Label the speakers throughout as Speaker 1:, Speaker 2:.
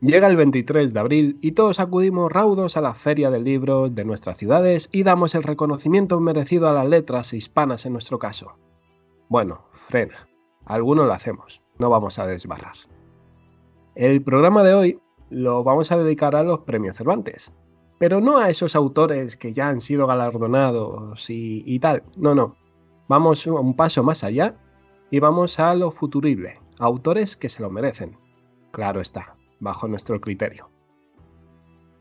Speaker 1: Llega el 23 de abril y todos acudimos raudos a la feria del libro de nuestras ciudades y damos el reconocimiento merecido a las letras hispanas en nuestro caso. Bueno, frena, algunos lo hacemos, no vamos a desbarrar. El programa de hoy lo vamos a dedicar a los premios Cervantes, pero no a esos autores que ya han sido galardonados y, y tal, no, no, vamos un paso más allá y vamos a lo futurible, autores que se lo merecen, claro está bajo nuestro criterio.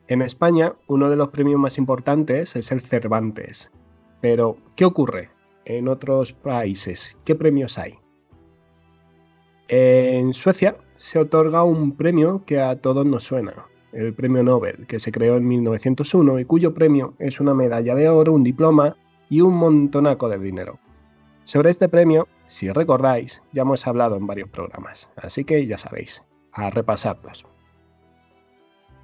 Speaker 1: En España, uno de los premios más importantes es el Cervantes. Pero, ¿qué ocurre en otros países? ¿Qué premios hay? En Suecia se otorga un premio que a todos nos suena, el Premio Nobel, que se creó en 1901 y cuyo premio es una medalla de oro, un diploma y un montonaco de dinero. Sobre este premio, si recordáis, ya hemos hablado en varios programas, así que ya sabéis, a repasarlos.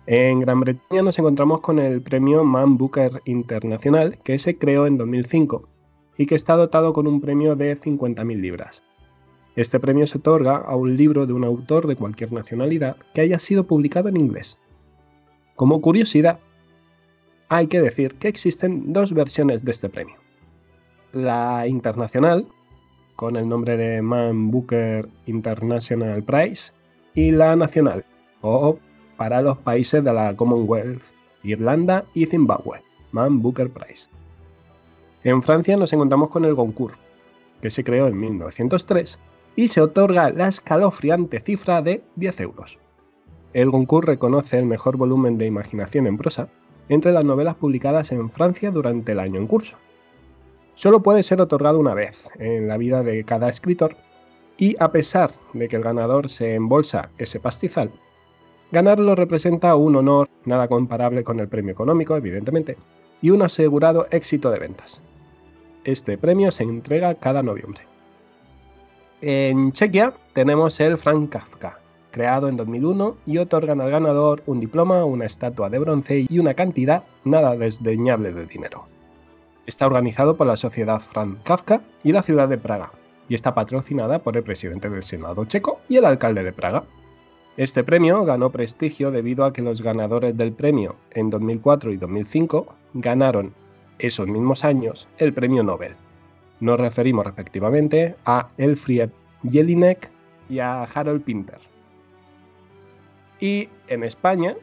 Speaker 1: En Gran Bretaña nos encontramos con el premio Man Booker Internacional, que se creó en 2005 y que está dotado con un premio de 50.000 libras. Este premio se otorga a un libro de un autor de cualquier nacionalidad que haya sido publicado en inglés. Como curiosidad, hay que decir que existen dos versiones de este premio. La internacional, con el nombre de Man Booker International Prize, y la nacional, o para los países de la Commonwealth, Irlanda y Zimbabue, Man Booker Prize. En Francia nos encontramos con el Goncourt, que se creó en 1903 y se otorga la escalofriante cifra de 10 euros. El Goncourt reconoce el mejor volumen de imaginación en prosa entre las novelas publicadas en Francia durante el año en curso. Solo puede ser otorgado una vez en la vida de cada escritor y a pesar de que el ganador se embolsa ese pastizal, ganarlo representa un honor nada comparable con el premio económico, evidentemente, y un asegurado éxito de ventas. Este premio se entrega cada noviembre. En Chequia tenemos el Frank Kafka, creado en 2001 y otorgan al ganador un diploma, una estatua de bronce y una cantidad nada desdeñable de dinero. Está organizado por la Sociedad Frank Kafka y la ciudad de Praga, y está patrocinada por el presidente del Senado checo y el alcalde de Praga. Este premio ganó prestigio debido a que los ganadores del premio en 2004 y 2005 ganaron esos mismos años el premio Nobel. Nos referimos respectivamente a Elfried Jelinek y a Harold Pinter. Y en España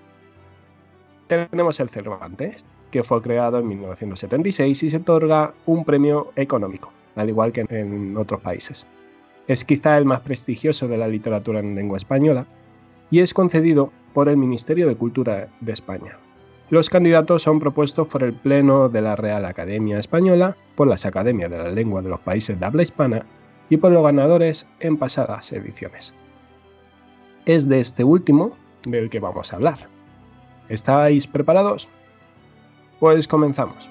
Speaker 1: tenemos el Cervantes, que fue creado en 1976 y se otorga un premio económico al igual que en otros países. Es quizá el más prestigioso de la literatura en lengua española y es concedido por el Ministerio de Cultura de España. Los candidatos son propuestos por el Pleno de la Real Academia Española, por las Academias de la Lengua de los países de habla hispana y por los ganadores en pasadas ediciones. Es de este último del que vamos a hablar. ¿Estáis preparados? Pues comenzamos.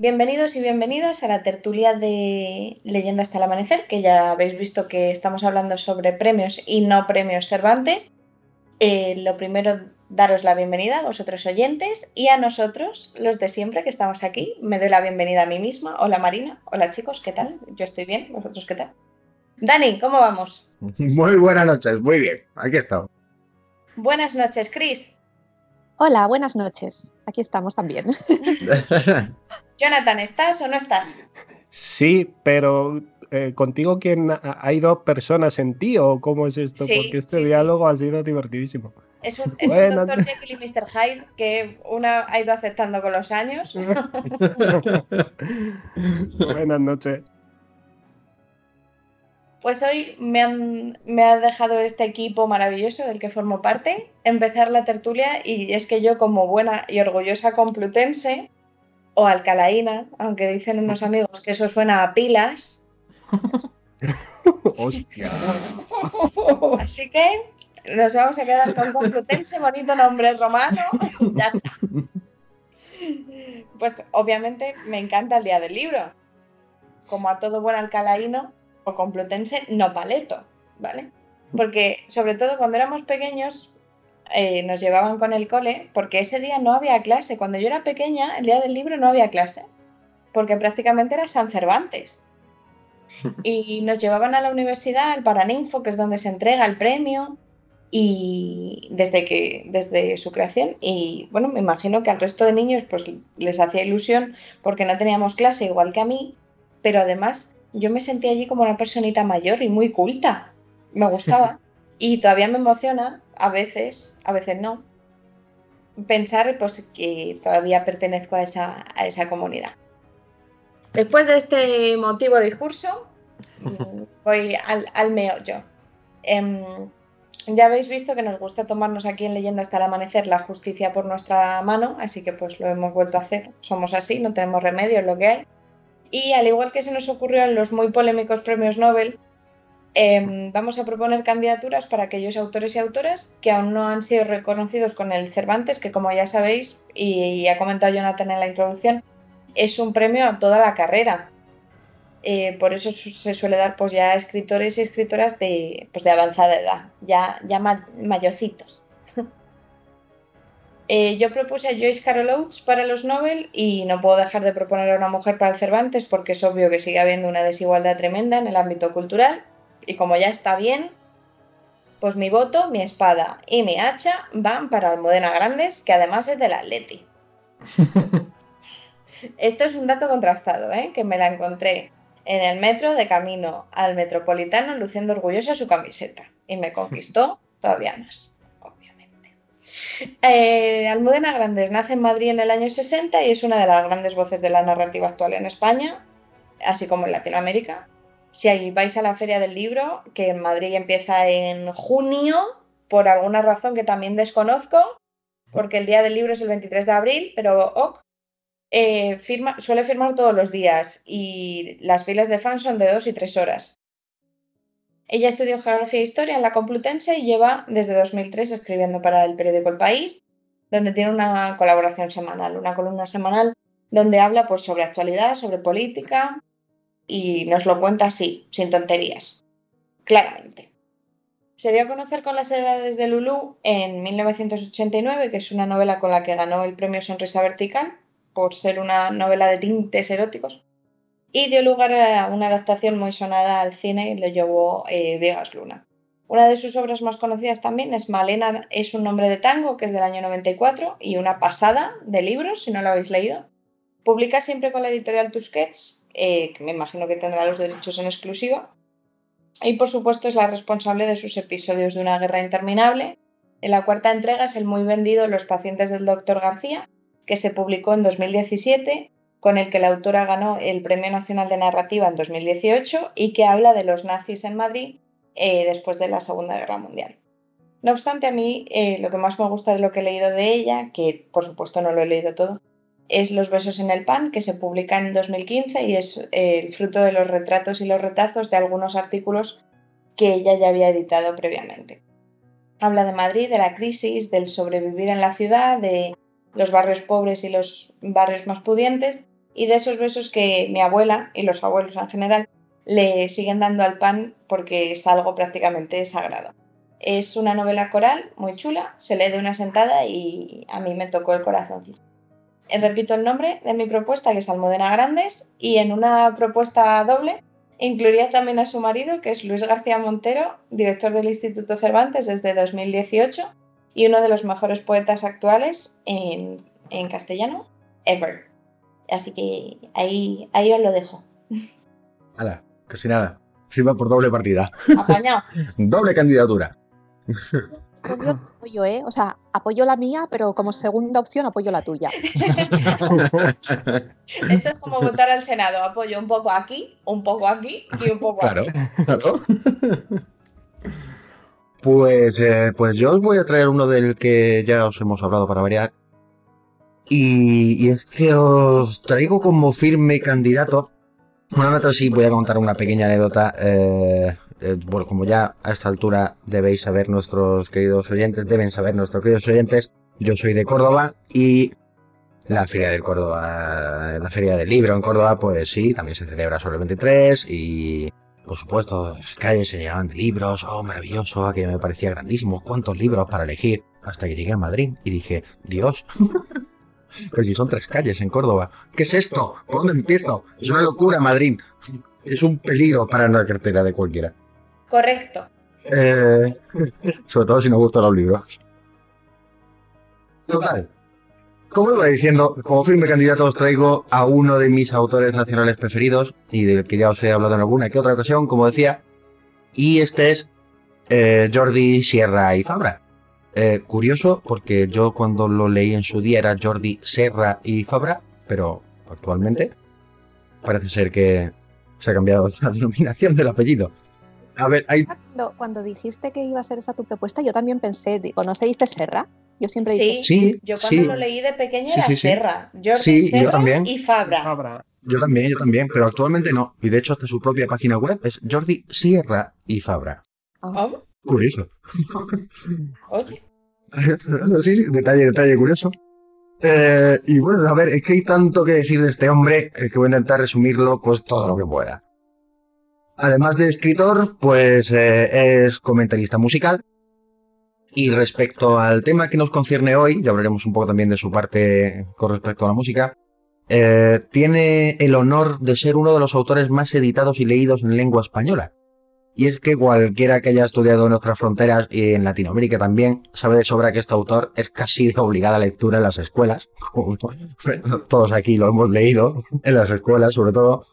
Speaker 2: Bienvenidos y bienvenidas a la tertulia de Leyendo hasta el amanecer, que ya habéis visto que estamos hablando sobre premios y no premios Cervantes. Eh, lo primero, daros la bienvenida a vosotros oyentes y a nosotros, los de siempre que estamos aquí. Me doy la bienvenida a mí misma. Hola Marina, hola chicos, ¿qué tal? Yo estoy bien, ¿vosotros qué tal? Dani, ¿cómo vamos?
Speaker 3: Muy buenas noches, muy bien, aquí estamos.
Speaker 2: Buenas noches, Chris.
Speaker 4: Hola, buenas noches. Aquí estamos también.
Speaker 2: Jonathan, ¿estás o no estás?
Speaker 1: Sí, pero eh, contigo quién hay dos personas en ti o cómo es esto?
Speaker 2: Sí,
Speaker 1: Porque este
Speaker 2: sí,
Speaker 1: diálogo ha sido divertidísimo.
Speaker 2: Es un, es un
Speaker 1: Buenas
Speaker 2: Dr. Jekyll y Mr. Hyde que una ha ido aceptando con los años.
Speaker 1: Buenas noches.
Speaker 2: Pues hoy me, han- me ha dejado este equipo maravilloso del que formo parte empezar la tertulia y es que yo como buena y orgullosa complutense o alcalaína, aunque dicen unos amigos que eso suena a pilas,
Speaker 1: Hostia.
Speaker 2: así que nos vamos a quedar con complutense, bonito nombre romano. Ya está. Pues obviamente me encanta el día del libro. Como a todo buen alcalaíno o complutense, no paleto, ¿vale? Porque sobre todo cuando éramos pequeños eh, nos llevaban con el cole, porque ese día no había clase. Cuando yo era pequeña, el día del libro no había clase, porque prácticamente era San Cervantes. Y nos llevaban a la universidad, al Paraninfo, que es donde se entrega el premio, y desde que desde su creación y bueno me imagino que al resto de niños pues les hacía ilusión porque no teníamos clase igual que a mí pero además yo me sentía allí como una personita mayor y muy culta me gustaba y todavía me emociona a veces a veces no pensar pues que todavía pertenezco a esa, a esa comunidad después de este motivo discurso voy al, al meollo Em, ya habéis visto que nos gusta tomarnos aquí en Leyenda hasta el amanecer la justicia por nuestra mano, así que pues lo hemos vuelto a hacer. Somos así, no tenemos remedio, es lo que hay. Y al igual que se nos ocurrió en los muy polémicos premios Nobel, em, vamos a proponer candidaturas para aquellos autores y autoras que aún no han sido reconocidos con el Cervantes, que como ya sabéis, y ha comentado Jonathan en la introducción, es un premio a toda la carrera. Eh, por eso se suele dar pues ya a escritores y escritoras de, pues, de avanzada edad, ya, ya ma- mayorcitos. Eh, yo propuse a Joyce Carol Oates para los Nobel y no puedo dejar de proponer a una mujer para el Cervantes porque es obvio que sigue habiendo una desigualdad tremenda en el ámbito cultural y como ya está bien, pues mi voto, mi espada y mi hacha van para Almudena Grandes, que además es del Atleti. Esto es un dato contrastado, ¿eh? que me la encontré en el metro de camino al metropolitano luciendo orgullosa su camiseta y me conquistó todavía más, obviamente. Eh, Almudena Grandes nace en Madrid en el año 60 y es una de las grandes voces de la narrativa actual en España, así como en Latinoamérica. Si vais a la Feria del Libro, que en Madrid empieza en junio, por alguna razón que también desconozco, porque el día del libro es el 23 de abril, pero ok, eh, suele firmar todos los días y las filas de fans son de dos y tres horas. Ella estudió Geografía e Historia en la Complutense y lleva desde 2003 escribiendo para el periódico El País, donde tiene una colaboración semanal, una columna semanal donde habla pues, sobre actualidad, sobre política y nos lo cuenta así, sin tonterías, claramente. Se dio a conocer con las edades de Lulú en 1989, que es una novela con la que ganó el premio Sonrisa Vertical, por ser una novela de tintes eróticos, y dio lugar a una adaptación muy sonada al cine le llevó eh, Vegas Luna. Una de sus obras más conocidas también es Malena es un nombre de tango, que es del año 94, y una pasada de libros, si no lo habéis leído. Publica siempre con la editorial Tusquets, eh, que me imagino que tendrá los derechos en exclusiva. Y por supuesto es la responsable de sus episodios de una guerra interminable. En la cuarta entrega es el muy vendido Los pacientes del Dr. García, que se publicó en 2017, con el que la autora ganó el Premio Nacional de Narrativa en 2018 y que habla de los nazis en Madrid eh, después de la Segunda Guerra Mundial. No obstante, a mí eh, lo que más me gusta de lo que he leído de ella, que por supuesto no lo he leído todo, es Los besos en el pan, que se publica en 2015 y es eh, el fruto de los retratos y los retazos de algunos artículos que ella ya había editado previamente. Habla de Madrid, de la crisis, del sobrevivir en la ciudad, de los barrios pobres y los barrios más pudientes y de esos besos que mi abuela y los abuelos en general le siguen dando al pan porque es algo prácticamente sagrado. Es una novela coral muy chula, se lee de una sentada y a mí me tocó el corazoncito. Eh, repito el nombre de mi propuesta, que es Almudena Grandes, y en una propuesta doble incluiría también a su marido, que es Luis García Montero, director del Instituto Cervantes desde 2018 y uno de los mejores poetas actuales en, en castellano, ever. Así que ahí, ahí os lo dejo.
Speaker 3: Hala, casi nada. Sirva por doble partida.
Speaker 2: Apañado.
Speaker 3: doble candidatura.
Speaker 4: Pues yo no apoyo, ¿eh? O sea, apoyo la mía, pero como segunda opción apoyo la tuya.
Speaker 2: Esto es como votar al Senado. Apoyo un poco aquí, un poco aquí y un poco
Speaker 3: Claro,
Speaker 2: aquí.
Speaker 3: claro. Pues, eh, pues yo os voy a traer uno del que ya os hemos hablado para variar. Y, y es que os traigo como firme candidato. Una nota sí, voy a contar una pequeña anécdota. eh, eh, bueno, como ya a esta altura debéis saber nuestros queridos oyentes, deben saber nuestros queridos oyentes, yo soy de Córdoba y la Feria del Córdoba, la Feria del Libro en Córdoba, pues sí, también se celebra sobre el 23 y por supuesto, las calles se llenaban de libros, oh, maravilloso, aquello me parecía grandísimo, cuántos libros para elegir, hasta que llegué a Madrid y dije, Dios, pero si son tres calles en Córdoba, ¿qué es esto? ¿Por dónde empiezo? Es una locura Madrid, es un peligro para la cartera de cualquiera.
Speaker 2: Correcto.
Speaker 3: Eh, sobre todo si nos gustan los libros. Total. Como iba diciendo, como firme candidato os traigo a uno de mis autores nacionales preferidos y del que ya os he hablado en alguna que otra ocasión, como decía. Y este es eh, Jordi Sierra y Fabra. Eh, curioso porque yo cuando lo leí en su día era Jordi Serra y Fabra, pero actualmente parece ser que se ha cambiado la denominación del apellido. A ver, hay
Speaker 4: Cuando, cuando dijiste que iba a ser esa tu propuesta, yo también pensé, digo, ¿no se dice Serra? Yo siempre dicho,
Speaker 2: Sí,
Speaker 3: Sí,
Speaker 2: yo cuando
Speaker 3: sí.
Speaker 2: lo leí de pequeña
Speaker 3: Sí,
Speaker 2: era
Speaker 3: sí, sí.
Speaker 2: Serra, Jordi
Speaker 3: Sí, yo
Speaker 2: Serra
Speaker 3: también.
Speaker 2: y Fabra.
Speaker 1: Fabra.
Speaker 3: Yo también, yo también, pero actualmente no. Y de hecho hasta su propia página web es Jordi Sierra y Fabra.
Speaker 4: ah,
Speaker 2: Oh,
Speaker 3: Curioso.
Speaker 2: oye,
Speaker 3: sí, sí, detalle, detalle curioso. Eh, y bueno, a ver, es que hay tanto que decir de este hombre eh, que voy a intentar resumirlo pues todo lo que pueda. Además de escritor, pues eh, es comentarista musical. Y respecto al tema que nos concierne hoy, ya hablaremos un poco también de su parte con respecto a la música, eh, tiene el honor de ser uno de los autores más editados y leídos en lengua española. Y es que cualquiera que haya estudiado en nuestras fronteras y en Latinoamérica también sabe de sobra que este autor es casi de obligada lectura en las escuelas. Todos aquí lo hemos leído en las escuelas, sobre todo.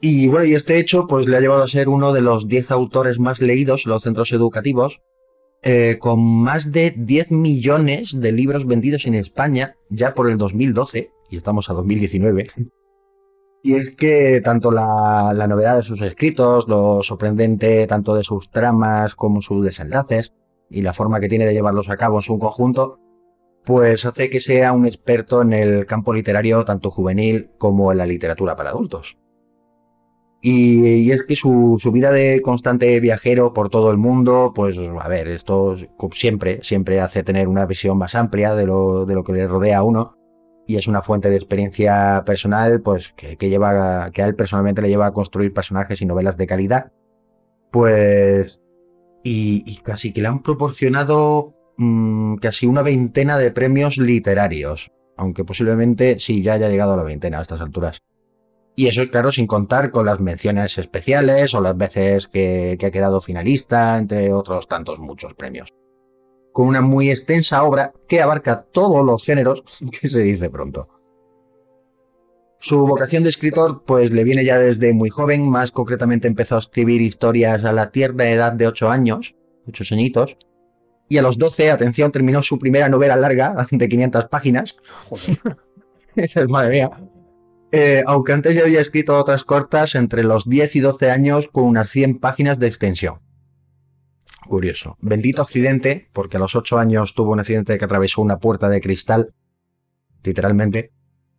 Speaker 3: Y bueno, y este hecho pues le ha llevado a ser uno de los 10 autores más leídos en los centros educativos, eh, con más de 10 millones de libros vendidos en España ya por el 2012, y estamos a 2019. Y es que tanto la, la novedad de sus escritos, lo sorprendente tanto de sus tramas como sus desenlaces, y la forma que tiene de llevarlos a cabo en su conjunto, pues hace que sea un experto en el campo literario tanto juvenil como en la literatura para adultos. Y, es que su, vida de constante viajero por todo el mundo, pues a ver, esto siempre, siempre hace tener una visión más amplia de lo, de lo que le rodea a uno y es una fuente de experiencia personal, pues que, lleva, que a él personalmente le lleva a construir personajes y novelas de calidad. Pues. Y, y casi que le han proporcionado mm, casi una veintena de premios literarios. Aunque posiblemente sí, ya haya llegado a la veintena a estas alturas. Y eso, claro, sin contar con las menciones especiales o las veces que, que ha quedado finalista, entre otros tantos muchos premios con una muy extensa obra que abarca todos los géneros, que se dice pronto. Su vocación de escritor pues le viene ya desde muy joven, más concretamente empezó a escribir historias a la tierna edad de 8 años, 8 añitos, y a los 12, atención, terminó su primera novela larga de 500 páginas.
Speaker 1: Joder.
Speaker 3: Esa es madre mía. Eh, aunque antes ya había escrito otras cortas entre los 10 y 12 años con unas 100 páginas de extensión. Curioso. Bendito accidente, porque a los 8 años tuvo un accidente que atravesó una puerta de cristal, literalmente,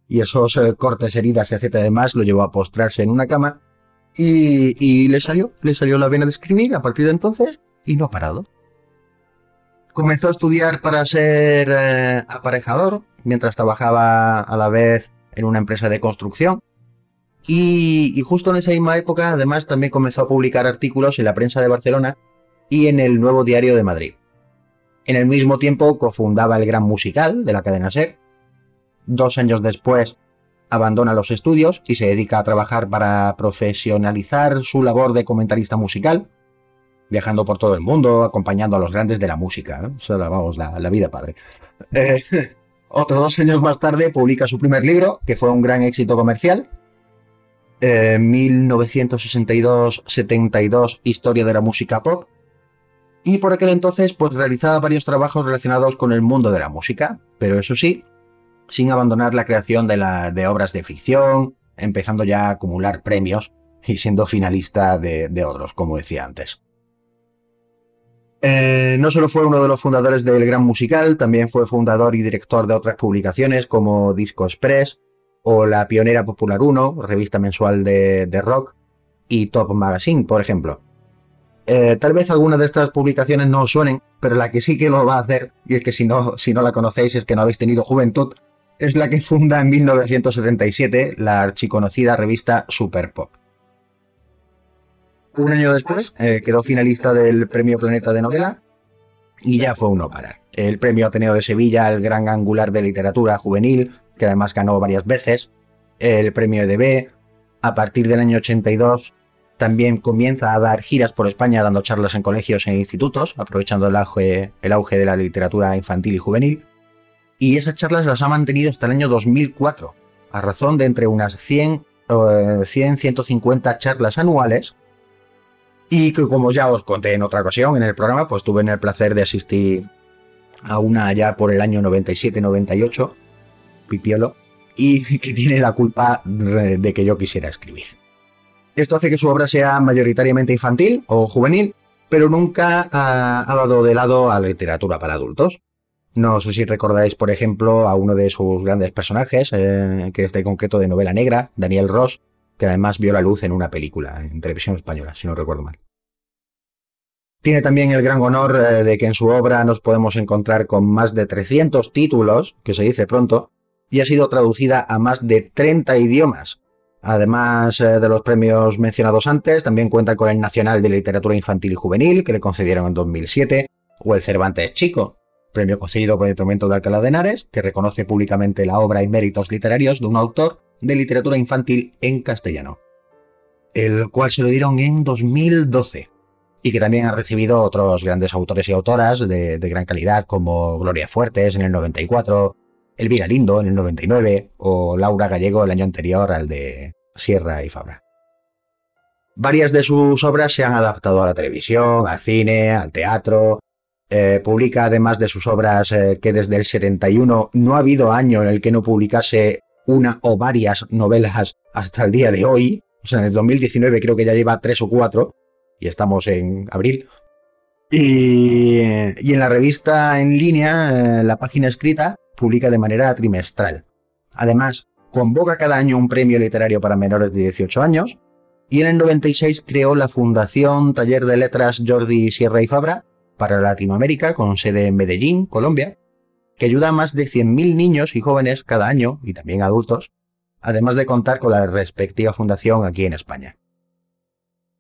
Speaker 3: y esos eh, cortes, heridas, etcétera, demás, lo llevó a postrarse en una cama, y, y le salió, le salió la vena de escribir a partir de entonces, y no ha parado. Comenzó a estudiar para ser eh, aparejador, mientras trabajaba a la vez en una empresa de construcción. Y, justo en esa misma época, además, también comenzó a publicar artículos en la prensa de Barcelona y en el Nuevo Diario de Madrid. En el mismo tiempo cofundaba el Gran Musical de la cadena SER. Dos años después abandona los estudios y se dedica a trabajar para profesionalizar su labor de comentarista musical, viajando por todo el mundo, acompañando a los grandes de la música. ¿eh? Eso la, vamos, la, la vida padre. Otros dos años más tarde publica su primer libro, que fue un gran éxito comercial. Eh, 1962-72, Historia de la música pop. Y por aquel entonces, pues realizaba varios trabajos relacionados con el mundo de la música, pero eso sí, sin abandonar la creación de, la, de obras de ficción, empezando ya a acumular premios y siendo finalista de, de otros, como decía antes. Eh, no solo fue uno de los fundadores del Gran Musical, también fue fundador y director de otras publicaciones como Disco Express o la Pionera Popular 1, revista mensual de, rock, y Top Magazine, por ejemplo. Eh, tal vez algunas de estas publicaciones no os suenen, pero la que sí que lo va a hacer, y es que si no, si no la conocéis es que no habéis tenido juventud, es la que funda en 1977 la archiconocida revista Super Pop. Un año después eh, quedó finalista del Premio Planeta de Novela y ya fue uno parar. El Premio Ateneo de Sevilla, el Gran Angular de Literatura Juvenil, que además ganó varias veces, el Premio EDB. A partir del año 82 también comienza a dar giras por España dando charlas en colegios e institutos, aprovechando el auge, el auge de la literatura infantil y juvenil. Y esas charlas las ha mantenido hasta el año 2004, a razón de entre unas 100 100-150 charlas anuales y que como ya os conté en otra ocasión en el programa, pues tuve el placer de asistir a una allá por el año 97-98, Pipiolo, y que tiene la culpa de que yo quisiera escribir. Esto hace que su obra sea mayoritariamente infantil o juvenil, pero nunca ha, ha dado de lado a la literatura para adultos. No sé si recordáis, por ejemplo, a uno de sus grandes personajes, eh, que es de concreto de novela negra, Daniel Ross, que además vio la luz en una película en televisión española, si no recuerdo mal. Tiene también el gran honor eh, de que en su obra nos podemos encontrar con más de 300 títulos, que se dice pronto, y ha sido traducida a más de 30 idiomas. Además eh, de los premios mencionados antes, también cuenta con el Nacional de Literatura Infantil y Juvenil, que le concedieron en 2007, o el Cervantes Chico, premio concedido por el Ayuntamiento de Alcalá de Henares, que reconoce públicamente la obra y méritos literarios de un autor de literatura infantil en castellano, el cual se lo dieron en 2012 y que también ha recibido otros grandes autores y autoras de, gran calidad como Gloria Fuertes en el 94, Elvira Lindo en el 99 o Laura Gallego el año anterior al de Sierra y Fabra. Varias de sus obras se han adaptado a la televisión, al cine, al teatro. Eh, publica además de sus obras eh, que desde el 71 no ha habido año en el que no publicase una o varias novelas hasta el día de hoy. O sea, en el 2019 creo que ya lleva tres o cuatro y estamos en abril. Y, en la revista en línea, eh, la página escrita, publica de manera trimestral. Además, convoca cada año un premio literario para menores de 18 años y en el 96 creó la Fundación Taller de Letras Jordi Sierra y Fabra para Latinoamérica con sede en Medellín, Colombia, que ayuda a más de 100.000 niños y jóvenes cada año, y también adultos, además de contar con la respectiva fundación aquí en España.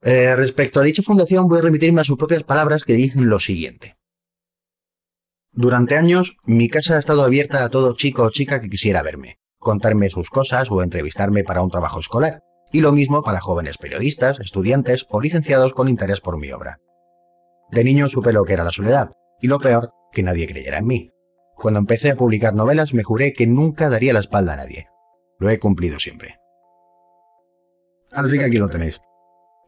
Speaker 3: Eh, respecto a dicha fundación voy a remitirme a sus propias palabras que dicen lo siguiente. Durante años, mi casa ha estado abierta a todo chico o chica que quisiera verme, contarme sus cosas o entrevistarme para un trabajo escolar, y lo mismo para jóvenes periodistas, estudiantes o licenciados con interés por mi obra. De niño supe lo que era la soledad, y lo peor, que nadie creyera en mí. Cuando empecé a publicar novelas me juré que nunca daría la espalda a nadie. Lo he cumplido siempre. Así que aquí lo tenéis.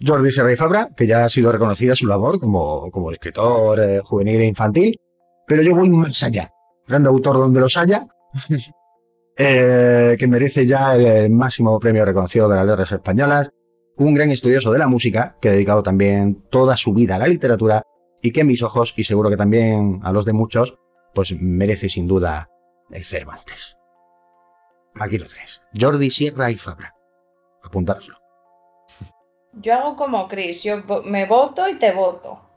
Speaker 3: Jordi Serra y Fabra, que ya ha sido reconocida su labor como, como escritor eh, juvenil e infantil, pero yo voy más allá. Gran autor donde los haya, eh, que merece ya el máximo premio reconocido de las letras españolas, un gran estudioso de la música, que ha dedicado también toda su vida a la literatura y que en mis ojos, y seguro que también a los de muchos, pues merece sin duda el Cervantes. Aquí lo tenéis. Jordi Sierra y Fabra. Apuntároslo.
Speaker 2: Yo hago como Chris, yo me voto y te voto.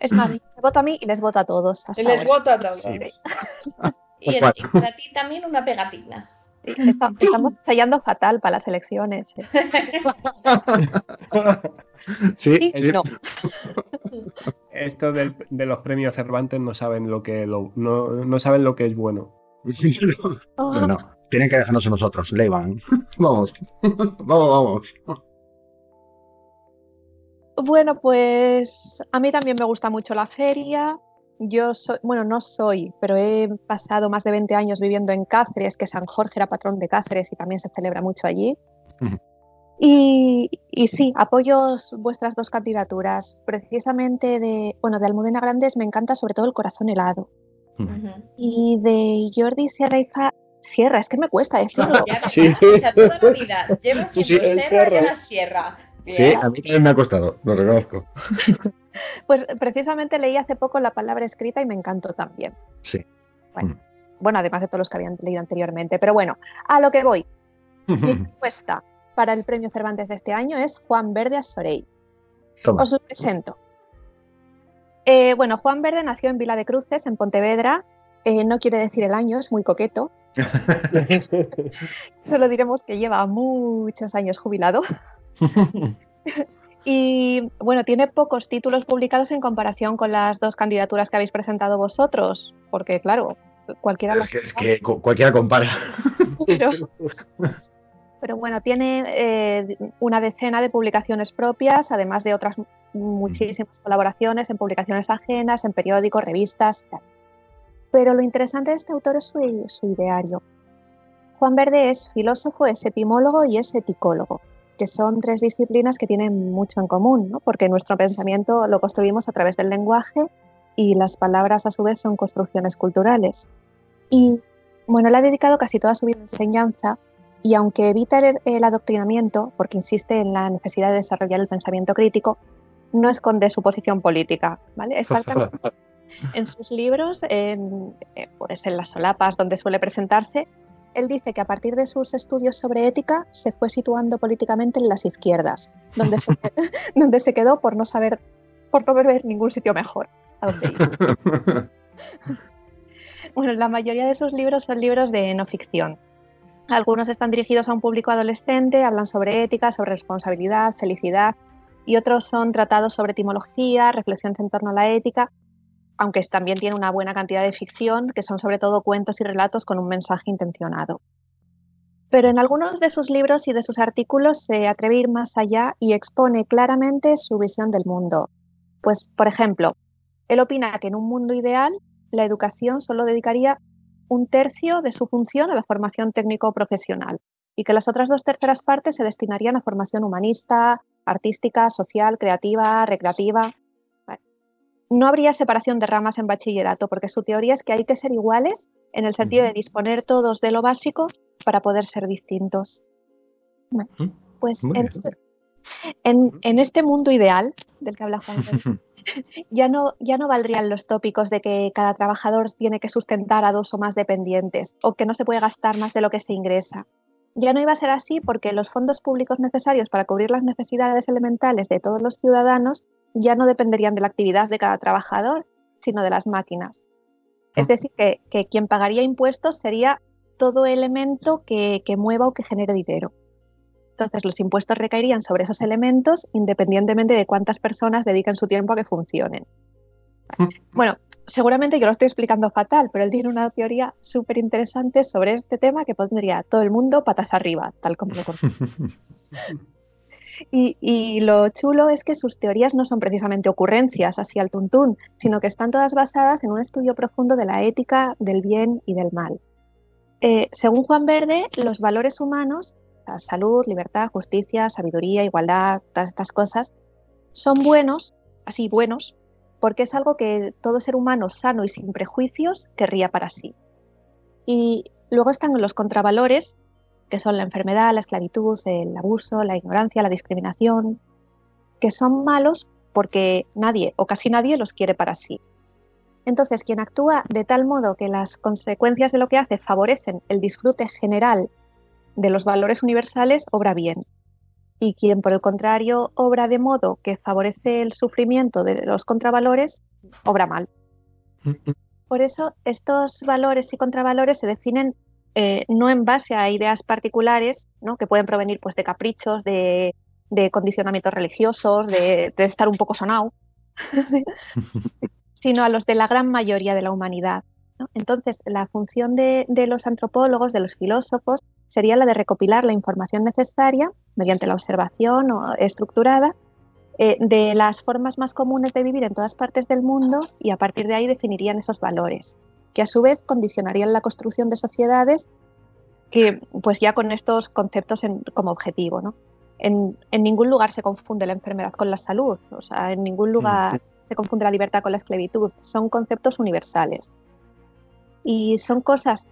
Speaker 4: Es más, me voto a mí y les voto a todos. hasta
Speaker 2: Y les
Speaker 4: ahora.
Speaker 2: voto a todos.
Speaker 1: Sí.
Speaker 2: Y, el- y para ti también una pegatina.
Speaker 4: Está- estamos ensayando fatal para las elecciones. ¿eh?
Speaker 3: Sí,
Speaker 4: Sí,
Speaker 3: sí.
Speaker 4: no.
Speaker 1: Esto del- de los premios Cervantes no saben lo que lo- no, no saben lo que es bueno.
Speaker 3: No, no. Tienen que dejarnos a nosotros, Leiban. Vamos. Vamos, vamos.
Speaker 4: Bueno, pues a mí también me gusta mucho la feria. Yo soy, bueno, no soy, pero he pasado más de 20 años viviendo en Cáceres, que San Jorge era patrón de Cáceres y también se celebra mucho allí. Y, y sí, apoyo vuestras dos candidaturas. Precisamente de, bueno, de Almudena Grandes me encanta sobre todo el corazón helado.
Speaker 2: Ujú.
Speaker 4: Y de Jordi Sierra y Fa- Sierra, es que me cuesta decirlo.
Speaker 2: Ya,
Speaker 1: Sí.
Speaker 2: O sea, toda la unidad. Lleva
Speaker 3: Sí,
Speaker 1: sí,
Speaker 2: Sierra.
Speaker 3: Sí, a mí también me ha costado, lo reconozco.
Speaker 4: Pues precisamente leí hace poco la palabra escrita y me encantó también.
Speaker 3: Sí.
Speaker 4: Bueno, bueno, además de todos los que habían leído anteriormente. Pero bueno, a lo que voy. Mi propuesta para el premio Cervantes de este año es Juan Verde Asorey.
Speaker 3: Toma.
Speaker 4: Os lo presento. Eh, bueno, Juan Verde nació en Vila de Cruces, en Pontevedra. Eh, no quiere decir el año, es muy coqueto. Solo diremos que lleva muchos años jubilado. Y bueno, tiene pocos títulos publicados en comparación con las dos candidaturas que habéis presentado vosotros, porque claro, cualquiera
Speaker 3: que, que cualquiera compara.
Speaker 4: pero, pero bueno, tiene eh, una decena de publicaciones propias, además de otras muchísimas colaboraciones en publicaciones ajenas, en periódicos, revistas. tal. Pero lo interesante de este autor es su, su ideario. Juan Verde es filósofo, es etimólogo y es eticólogo, que son tres disciplinas que tienen mucho en común, ¿no? porque nuestro pensamiento lo construimos a través del lenguaje y las palabras a su vez son construcciones culturales. Y bueno, él ha dedicado casi toda su vida a enseñanza y aunque evita el, el adoctrinamiento, porque insiste en la necesidad de desarrollar el pensamiento crítico, no esconde su posición política, ¿vale? Exactamente. En sus libros, en, pues en las solapas donde suele presentarse, él dice que a partir de sus estudios sobre ética se fue situando políticamente en las izquierdas, donde se, donde se quedó por no saber, por no ver ningún sitio mejor a donde ir. Bueno, la mayoría de sus libros son libros de no ficción. Algunos están dirigidos a un público adolescente, hablan sobre ética, sobre responsabilidad, felicidad, y otros son tratados sobre etimología, reflexiones en torno a la ética, aunque también tiene una buena cantidad de ficción, que son sobre todo cuentos y relatos con un mensaje intencionado. Pero en algunos de sus libros y de sus artículos se atreve a ir más allá y expone claramente su visión del mundo. Pues, por ejemplo, él opina que en un mundo ideal la educación solo dedicaría un tercio de su función a la formación técnico-profesional y que las otras dos terceras partes se destinarían a formación humanista, artística, social, creativa, recreativa. No habría separación de ramas en bachillerato porque su teoría es que hay que ser iguales en el sentido de disponer todos de lo básico para poder ser distintos. Bueno, pues en este, en- en este mundo ideal del que habla Juan ya no, ya no valdrían los tópicos de que cada trabajador tiene que sustentar a dos o más dependientes o que no se puede gastar más de lo que se ingresa. Ya no iba a ser así porque los fondos públicos necesarios para cubrir las necesidades elementales de todos los ciudadanos ya no dependerían de la actividad de cada trabajador, sino de las máquinas. Es decir, que, que quien pagaría impuestos sería todo elemento que, que mueva o que genere dinero. Entonces, los impuestos recaerían sobre esos elementos independientemente de cuántas personas dediquen su tiempo a que funcionen. Bueno, seguramente yo lo estoy explicando fatal, pero él tiene una teoría súper interesante sobre este tema que pondría a todo el mundo patas arriba, tal como lo conozco. Y, y lo chulo es que sus teorías no son precisamente ocurrencias así al tuntún, sino que están todas basadas en un estudio profundo de la ética, del bien y del mal. Eh, según Juan Verde, los valores humanos, salud, libertad, justicia, sabiduría, igualdad, todas estas cosas, son buenos, así buenos, porque es algo que todo ser humano sano y sin prejuicios querría para sí. Y luego están los contravalores, que son la enfermedad, la esclavitud, el abuso, la ignorancia, la discriminación, que son malos porque nadie o casi nadie los quiere para sí. Entonces, quien actúa de tal modo que las consecuencias de lo que hace favorecen el disfrute general de los valores universales, obra bien. Y quien, por el contrario, obra de modo que favorece el sufrimiento de los contravalores, obra mal. Por eso, estos valores y contravalores se definen eh, no en base a ideas particulares, ¿no? que pueden provenir pues, de caprichos, de, condicionamientos religiosos, de, estar un poco sonado, sino a los de la gran mayoría de la humanidad. Entonces, la función de, los antropólogos, de los filósofos, sería la de recopilar la información necesaria mediante la observación estructurada eh, de las formas más comunes de vivir en todas partes del mundo y a partir de ahí definirían esos valores que a su vez condicionarían la construcción de sociedades que, pues ya con estos conceptos como objetivo. ¿no? En, ningún lugar se confunde la enfermedad con la salud, o sea, en ningún lugar se confunde la libertad con la esclavitud, son conceptos universales. Y son cosas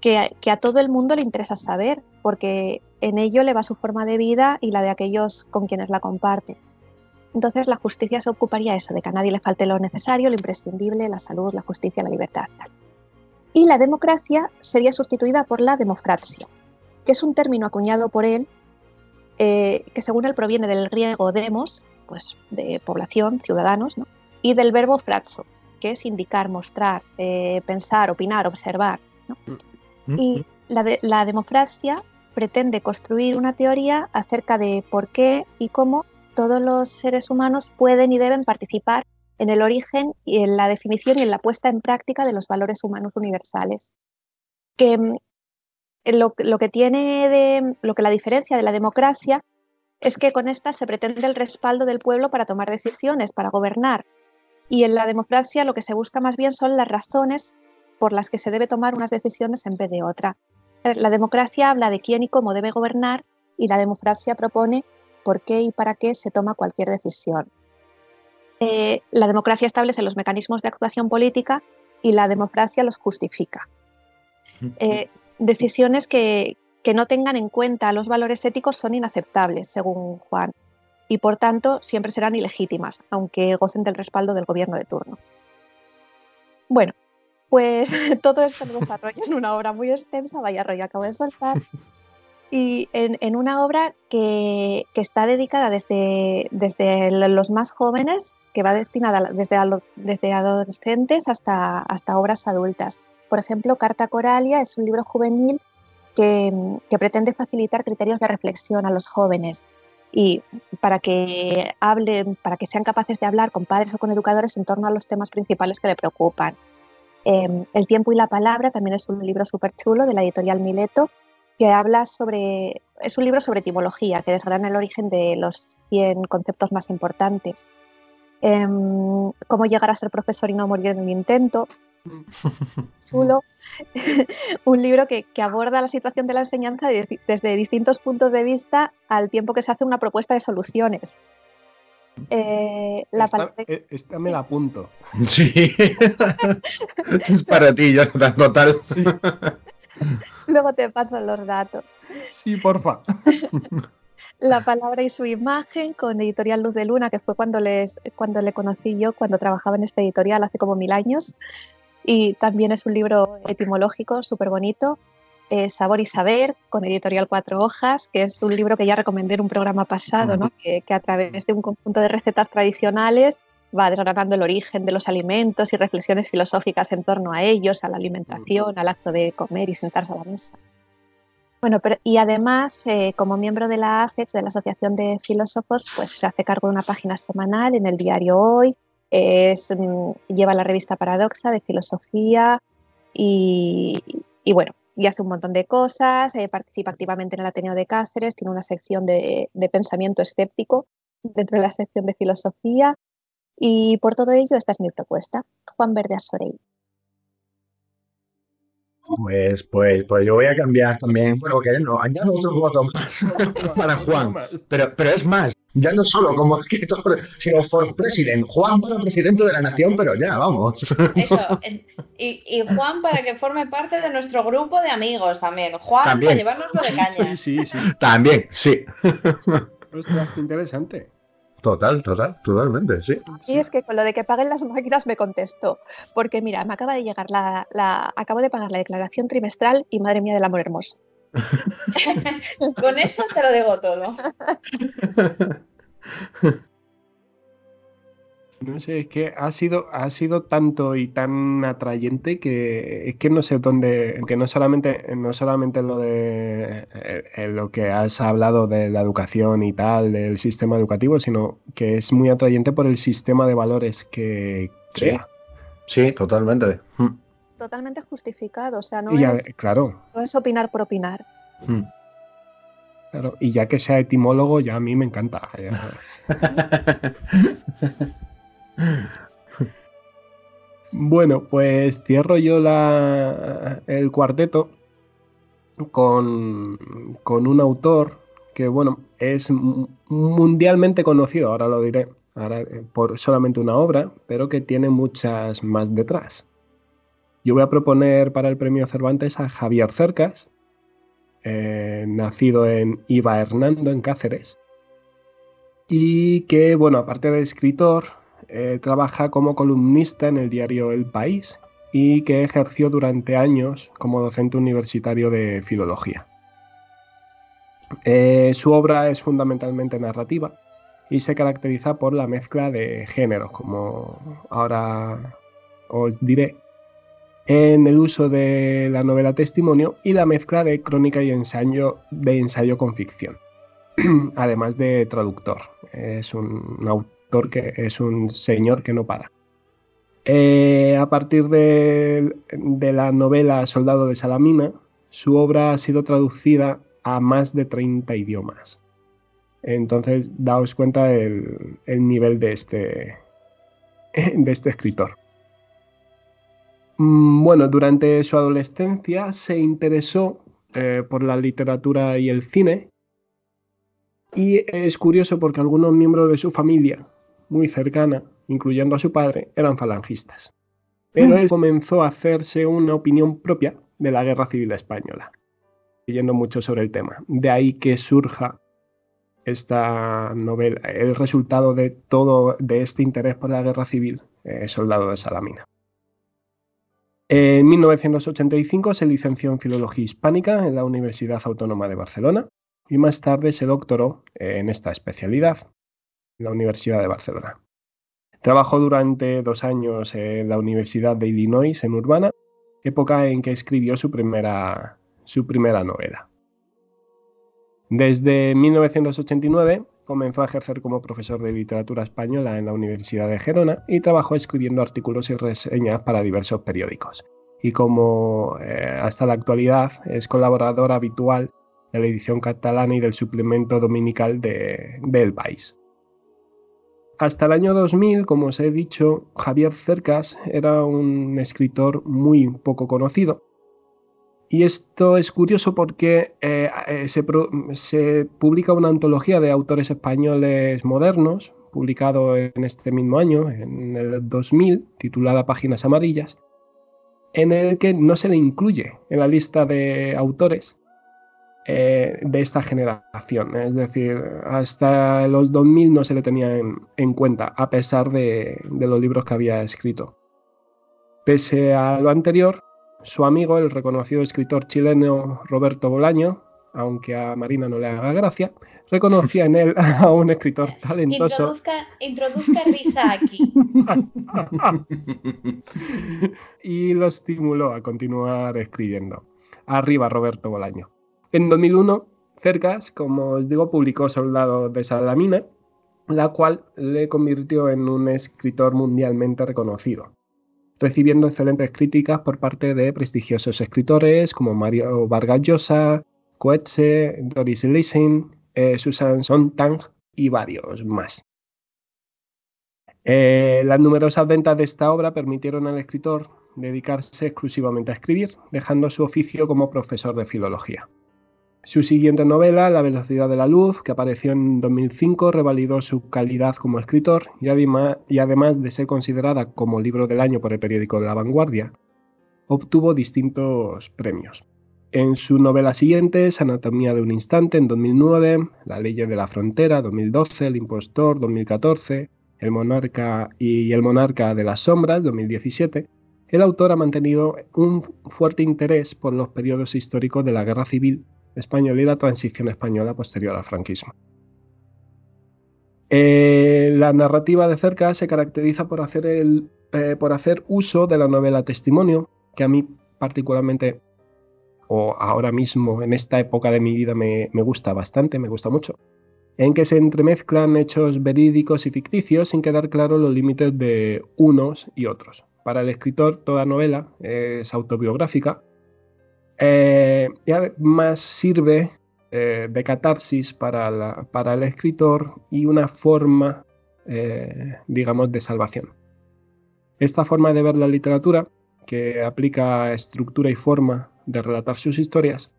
Speaker 4: que, a todo el mundo le interesa saber, porque en ello le va su forma de vida y la de aquellos con quienes la comparte. Entonces la justicia se ocuparía eso, de que a nadie le falte lo necesario, lo imprescindible, la salud, la justicia, la libertad. Y la democracia sería sustituida por la democracia, que es un término acuñado por él, eh, que según él proviene del griego demos, pues de población, ciudadanos, y del verbo fratso, que es indicar, mostrar, eh, pensar, opinar, observar. Mm. Y la, la democracia pretende construir una teoría acerca de por qué y cómo todos los seres humanos pueden y deben participar en el origen y en la definición y en la puesta en práctica de los valores humanos universales. Que mm, lo, que tiene de lo que la diferencia de la democracia es que con esta se pretende el respaldo del pueblo para tomar decisiones, para gobernar. Y en la democracia lo que se busca más bien son las razones por las que se debe tomar unas decisiones en vez de otra. La democracia habla de quién y cómo debe gobernar y la democracia propone por qué y para qué se toma cualquier decisión. Eh, la democracia establece los mecanismos de actuación política y la democracia los justifica. Eh, decisiones que, no tengan en cuenta los valores éticos son inaceptables, según Juan, y por tanto siempre serán ilegítimas, aunque gocen del respaldo del gobierno de turno. Bueno, pues todo esto lo desarrollo en una obra muy extensa, vaya rollo acabo de soltar, y en, una obra que, está dedicada desde, desde, los más jóvenes, que va destinada desde, desde adolescentes hasta, hasta obras adultas. Por ejemplo, Carta Coralia es un libro juvenil que, pretende facilitar criterios de reflexión a los jóvenes y para que hablen, para que sean capaces de hablar con padres o con educadores en torno a los temas principales que le preocupan. Em, el tiempo y la palabra también es un libro súper chulo de la editorial Mileto que habla sobre, es un libro sobre etimología, que desgrana el origen de los 100 conceptos más importantes. Em, cómo llegar a ser profesor y no morir en un intento. Chulo. un libro que, aborda la situación de la enseñanza desde distintos puntos de vista al tiempo que se hace una propuesta de soluciones.
Speaker 1: Eh, la esta, eh, esta, me la apunto.
Speaker 3: Sí. es para ti, Jonathan, total. Sí.
Speaker 4: Luego te paso los datos.
Speaker 1: Sí, porfa.
Speaker 4: La palabra y su imagen con Editorial Luz de Luna, que fue cuando, les, cuando le conocí yo, cuando trabajaba en esta editorial hace como mil años. Y también es un libro etimológico súper bonito. Eh, Sabor y Saber, con Editorial Cuatro Hojas, que es un libro que ya recomendé en un programa pasado, ¿no? que, que a través de un conjunto de recetas tradicionales va desgranando el origen de los alimentos y reflexiones filosóficas en torno a ellos, a la alimentación, al acto de comer y sentarse a la mesa. Bueno, pero, y además, eh, como miembro de la AFEX, de la Asociación de Filósofos, pues se hace cargo de una página semanal en el diario Hoy, mm, lleva la revista Paradoxa de Filosofía y, bueno, y hace un montón de cosas, eh, participa activamente en el Ateneo de Cáceres, tiene una sección de, de pensamiento escéptico dentro de la sección de filosofía y por todo ello, esta es mi propuesta. Juan Verde Asorey.
Speaker 3: Pues, pues, pues yo voy a cambiar también, bueno, que no, añado otro voto para Juan, pero, pero es más, ya no solo como escritor, sino for president, Juan para presidente de la nación, pero ya, vamos.
Speaker 2: Eso, y, y Juan para que forme parte de nuestro grupo de amigos también, Juan para llevárnoslo de caña.
Speaker 1: Sí, sí, sí.
Speaker 3: También, sí.
Speaker 1: Ostras, interesante.
Speaker 3: Total, total, totalmente, sí.
Speaker 4: Y es que con lo de que paguen las máquinas me contesto, porque mira, me acaba de llegar la, la acabo de pagar la declaración trimestral y madre mía del amor hermoso.
Speaker 2: con eso te lo digo todo.
Speaker 1: No sé, es que ha sido, ha sido tanto y tan atrayente que es que no sé dónde, que no solamente, no solamente lo de eh, lo que has hablado de la educación y tal, del sistema educativo, sino que es muy atrayente por el sistema de valores que crea.
Speaker 3: Sí, totalmente.
Speaker 4: Hmm. Totalmente justificado, o sea, no, es,
Speaker 1: claro.
Speaker 4: no es opinar por opinar. Hmm.
Speaker 1: Claro, y ya que sea etimólogo, ya a mí me encanta. bueno, pues cierro yo la, el cuarteto con, con, un autor que, bueno, es mundialmente conocido, ahora lo diré, ahora, eh, por solamente una obra, pero que tiene muchas más detrás. Yo voy a proponer para el premio Cervantes a Javier Cercas, eh, nacido en Iba Hernando, en Cáceres, y que, bueno, aparte de escritor, eh, trabaja como columnista en el diario El País y que ejerció durante años como docente universitario de filología. Eh, su obra es fundamentalmente narrativa y se caracteriza por la mezcla de géneros, como ahora os diré, en el uso de la novela testimonio y la mezcla de crónica y ensayo, de ensayo con ficción, además de traductor. Es un autor que es un señor que no para. Eh, a partir de, la novela Soldado de Salamina, su obra ha sido traducida a más de 30 idiomas. Entonces, daos cuenta del el nivel de este, de este escritor. Mm, bueno, durante su adolescencia se interesó eh, por la literatura y el cine. Y es curioso porque algunos miembros de su familia, muy cercana, incluyendo a su padre, eran falangistas. Pero él comenzó a hacerse una opinión propia de la Guerra Civil Española, leyendo mucho sobre el tema. De ahí que surja esta novela, el resultado de todo de este interés por la Guerra Civil, eh, Soldado de Salamina. En 1985 se licenció en Filología Hispánica en la Universidad Autónoma de Barcelona y más tarde se doctoró en esta especialidad en la Universidad de Barcelona. Trabajó durante dos años en la Universidad de Illinois en Urbana, época en que escribió su primera, su primera novela. Desde 1989 comenzó a ejercer como profesor de literatura española en la Universidad de Gerona y trabajó escribiendo artículos y reseñas para diversos periódicos. Y como eh, hasta la actualidad es colaborador habitual de la edición catalana y del suplemento dominical de, de País. Hasta el año 2000, como os he dicho, Javier Cercas era un escritor muy poco conocido y esto es curioso porque eh, eh, se, publica una antología de autores españoles modernos, publicado en este mismo año, en el 2000, titulada Páginas Amarillas, en el que no se le incluye en la lista de autores eh, de esta generación. Es decir, hasta los 2000 no se le tenía en, cuenta, a pesar de los libros que había escrito. Pese a lo anterior, su amigo, el reconocido escritor chileno Roberto Bolaño, aunque a Marina no le haga gracia, reconocía en él a un escritor talentoso.
Speaker 2: Introduzca, risa aquí.
Speaker 1: y lo estimuló a continuar escribiendo. Arriba, Roberto Bolaño. En 2001, Cercas, como os digo, publicó Soldado de Salamina, la cual le convirtió en un escritor mundialmente reconocido recibiendo excelentes críticas por parte de prestigiosos escritores como Mario Vargas Llosa, Coetze, Doris Lessing, eh, Susan Sontag y varios más. Eh, las numerosas ventas de esta obra permitieron al escritor dedicarse exclusivamente a escribir, dejando su oficio como profesor de filología. Su siguiente novela, La velocidad de la luz, que apareció en 2005, revalidó su calidad como escritor y además, de ser considerada como libro del año por el periódico La Vanguardia, obtuvo distintos premios. En su novela siguiente, Anatomía de un instante, en 2009, La ley de la frontera, 2012, El impostor, 2014, El monarca y El monarca de las sombras, 2017, el autor ha mantenido un fuerte interés por los periodos históricos de la Guerra Civil española y la transición española posterior al franquismo. Eh, la narrativa de cerca se caracteriza por hacer, el, eh, por hacer uso de la novela testimonio, que a mí particularmente, o ahora mismo en esta época de mi vida me, me gusta bastante, me gusta mucho, en que se entremezclan hechos verídicos y ficticios sin quedar claro los límites de unos y otros. Para el escritor, toda novela es autobiográfica eh, y además sirve eh, de catarsis para, el escritor y una forma, eh, digamos, de salvación. Esta forma de ver la literatura, que aplica estructura y forma de relatar sus historias,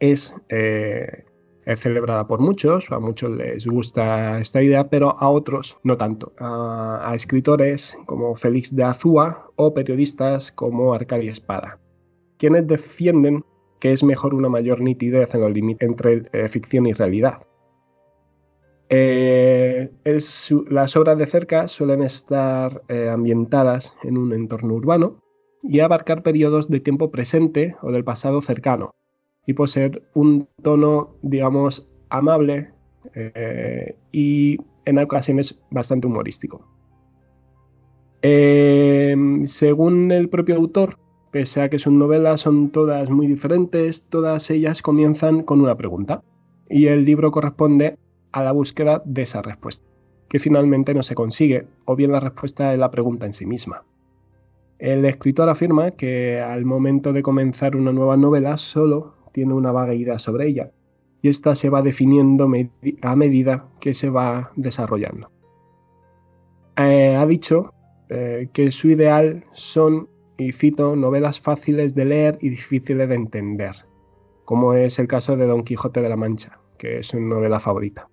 Speaker 1: es, es celebrada por muchos, a muchos les gusta esta idea, pero a otros no tanto. A, a escritores como Félix de Azúa o periodistas como Arcadia Espada quienes defienden que es mejor una mayor nitidez en los límites entre eh, ficción y realidad. Eh, las obras de cerca suelen estar eh, ambientadas en un entorno urbano y abarcar periodos de tiempo presente o del pasado cercano y poseer un tono, digamos, amable y en ocasiones bastante humorístico. según el propio autor, Pese a que sus novelas son todas muy diferentes, todas ellas comienzan con una pregunta. Y el libro corresponde a la búsqueda de esa respuesta, que finalmente no se consigue, o bien la respuesta es la pregunta en sí misma. El escritor afirma que al momento de comenzar una nueva novela solo tiene una vaga idea sobre ella, y esta se va definiendo a medida que se va desarrollando. Eh, ha dicho eh, que su ideal son y cito novelas fáciles de leer y difíciles de entender, como es el caso de Don Quijote de la Mancha, que es su novela favorita.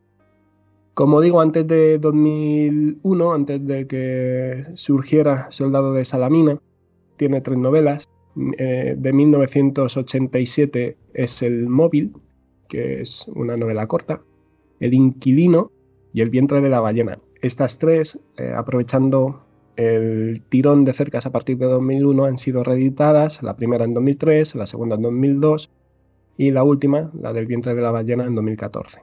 Speaker 1: Como digo, antes de 2001, antes de que surgiera Soldado de Salamina, tiene tres novelas. Eh, de 1987 es El Móvil, que es una novela corta, El Inquilino y El vientre de la ballena. Estas tres, eh, aprovechando el tirón de cercas a partir de 2001 han sido reeditadas, la primera en 2003, la segunda en 2002 y la última, la del vientre de la ballena, en 2014.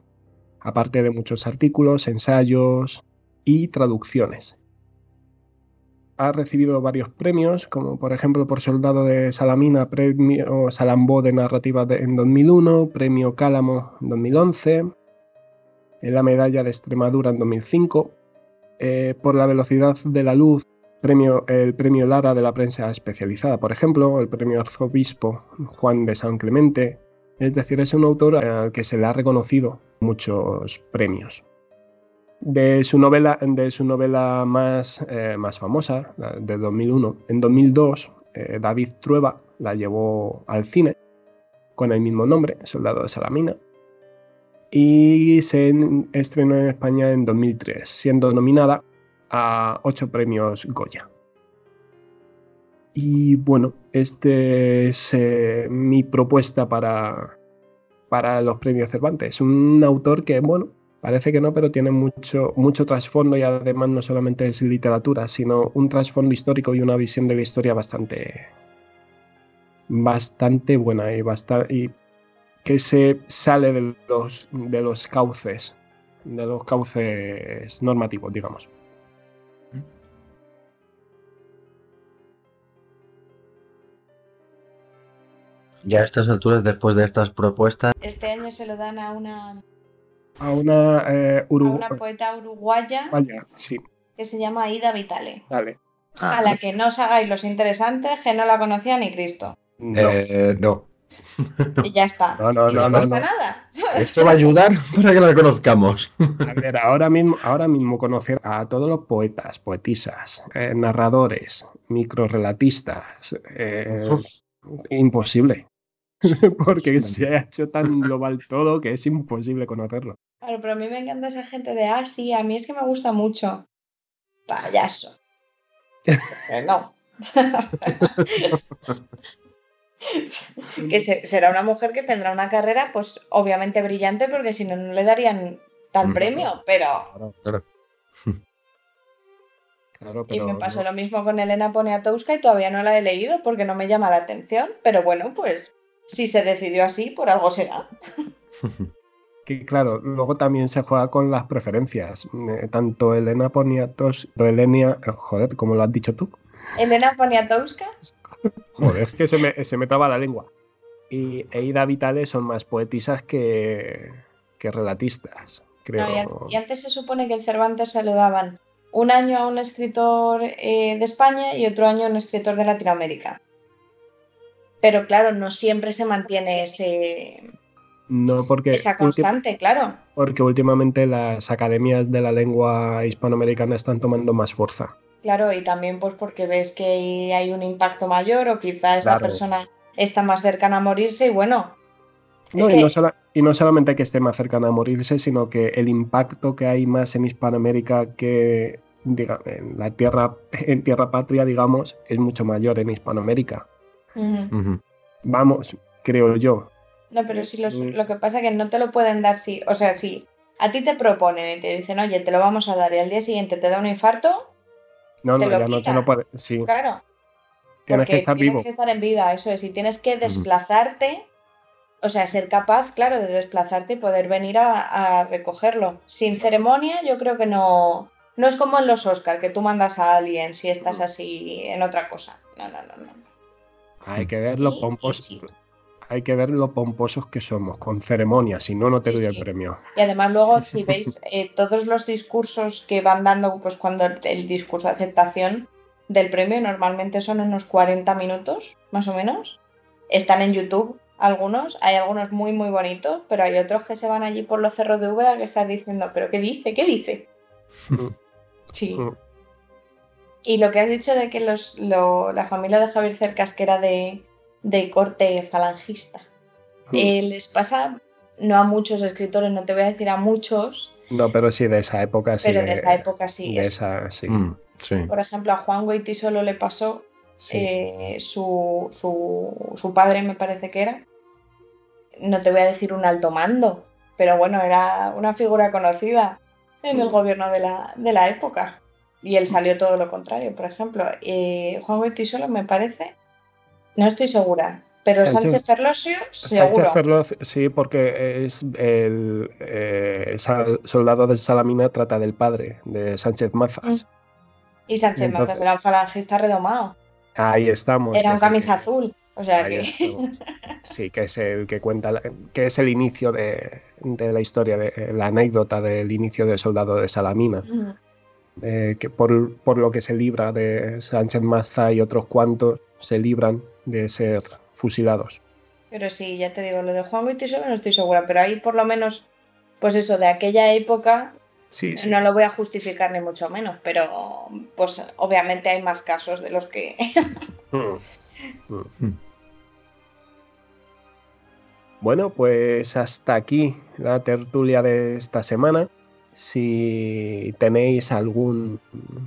Speaker 1: Aparte de muchos artículos, ensayos y traducciones. Ha recibido varios premios, como por ejemplo por Soldado de Salamina, Premio Salambó de Narrativa en 2001, Premio Cálamo en 2011, la Medalla de Extremadura en 2005, eh, por la velocidad de la luz, premio, el premio Lara de la prensa especializada, por ejemplo, el premio Arzobispo Juan de San Clemente. Es decir, es un autor al que se le ha reconocido muchos premios. De su novela, de su novela más, eh, más famosa, de 2001, en 2002, eh, David Trueba la llevó al cine con el mismo nombre, Soldado de Salamina y se estrenó en España en 2003, siendo nominada a ocho premios Goya. Y bueno, este es eh, mi propuesta para, para los premios Cervantes. Un autor que, bueno, parece que no, pero tiene mucho, mucho trasfondo y además no solamente es literatura, sino un trasfondo histórico y una visión de la historia bastante, bastante buena y, bastante, que se sale de los, de los cauces, de los cauces normativos, digamos.
Speaker 3: Ya a estas alturas, después de estas propuestas.
Speaker 2: Este año se lo dan a una.
Speaker 1: A una, eh,
Speaker 2: a una poeta uruguaya.
Speaker 1: sí.
Speaker 2: Que se llama Aida Vitale.
Speaker 1: Vale.
Speaker 2: A la que no os hagáis los interesantes, que no la conocía ni Cristo.
Speaker 3: Eh, no.
Speaker 2: Y ya está.
Speaker 1: No, no, no,
Speaker 2: pasa nada.
Speaker 3: Esto va a ayudar para que la conozcamos.
Speaker 1: A ver, ahora mismo, ahora mismo conocer a todos los poetas, poetisas, eh, narradores, microrelatistas, eh, imposible. Porque se ha hecho tan global todo que es imposible conocerlo.
Speaker 2: Claro, pero a mí me encanta esa gente de, ah, sí, a mí es que me gusta mucho. Payaso. no. Que será una mujer que tendrá una carrera, pues obviamente brillante, porque si no, no le darían tal premio, pero. y me pasó lo mismo con Elena Poniatowska y todavía no la he leído porque no me llama la atención, pero bueno, pues si se decidió así, por algo será.
Speaker 1: que claro, luego también se juega con las preferencias. Eh, tanto Elena Poniatos, Elenia, joder, como lo has dicho tú.
Speaker 2: Elena Poniatowska.
Speaker 1: Joder, es que se me, se me traba la lengua. Y Eida Vitales son más poetisas que, que relatistas, creo.
Speaker 2: y, antes se supone que el Cervantes se lo daban un año a un escritor eh, de España y otro año a un escritor de Latinoamérica. Pero claro, no siempre se mantiene ese,
Speaker 1: no, porque.
Speaker 2: Esa constante, claro.
Speaker 1: Porque últimamente las academias de la lengua hispanoamericana están tomando más fuerza.
Speaker 2: Claro, y también pues porque ves que hay un impacto mayor o quizá esa persona está más cercana a morirse y bueno.
Speaker 1: No, y, no y, no solamente que esté más cercana a morirse, sino que el impacto que hay más en Hispanoamérica que diga, en la tierra, en tierra patria, digamos, es mucho mayor en Hispanoamérica. Vamos, creo yo.
Speaker 2: No, pero si lo que pasa es que no te lo pueden dar si, o sea, si a ti te proponen y te dicen, oye, te lo vamos a dar y al día siguiente te da un infarto,
Speaker 1: no, no, ya no te lo puede, sí.
Speaker 2: Claro.
Speaker 1: Tienes que estar
Speaker 2: tienes
Speaker 1: vivo.
Speaker 2: que estar en vida, eso es, y tienes que desplazarte, o sea, ser capaz, claro, de desplazarte y poder venir a, recogerlo. Sin ceremonia, yo creo que no, no es como en los Oscars, que tú mandas a alguien si estás así en otra cosa. No, no, no, no.
Speaker 1: Hay que verlo pomposo hay que ver lo pomposos que somos, con ceremonia, si no, no te doy el premio.
Speaker 2: Y además luego, si veis eh, todos los discursos que van dando, pues cuando el, discurso de aceptación del premio normalmente son unos 40 minutos, más o menos. Están en YouTube algunos, hay algunos muy, muy bonitos, pero hay otros que se van allí por los cerros de Úbeda que estás diciendo, ¿pero qué dice? ¿Qué dice? sí. Mm. Y lo que has dicho de que los, la familia de Javier Cercas, que era de, de corte falangista. Hmm. Eh, les pasa, no a muchos escritores, no te voy a decir a muchos.
Speaker 1: No, pero sí de esa época sí.
Speaker 2: Pero de, esa época sí.
Speaker 1: De esa, sí.
Speaker 3: Sí.
Speaker 2: Por ejemplo, a Juan Goiti solo le pasó eh, su, su, padre, me parece que era. No te voy a decir un alto mando, pero bueno, era una figura conocida en el hmm. gobierno de la, de la época. Y él salió todo lo contrario, por ejemplo. Eh, Juan Goiti solo me parece no estoy segura. Pero Sánchez, Ferlosio, seguro.
Speaker 1: Sánchez Ferlosio, sí, porque es el, eh, soldado de Salamina trata del padre de Sánchez Mazas. Mm.
Speaker 2: Y Sánchez Mazas era un falangista redomado.
Speaker 1: Ahí estamos.
Speaker 2: Era un camisa azul. O sea que...
Speaker 1: Sí, que es el que cuenta, que es el inicio de, la historia, de la anécdota del inicio del soldado de Salamina. Eh, que por, por, lo que se libra de Sánchez Maza y otros cuantos se libran de ser fusilados.
Speaker 2: Pero sí, ya te digo, lo de Juan Guitisobe no estoy segura, pero ahí por lo menos, pues eso, de aquella época,
Speaker 1: sí,
Speaker 2: no lo voy a justificar ni mucho menos, pero pues obviamente hay más casos de los que...
Speaker 1: Mm. Mm. Bueno, pues hasta aquí la tertulia de esta semana. Si tenéis algún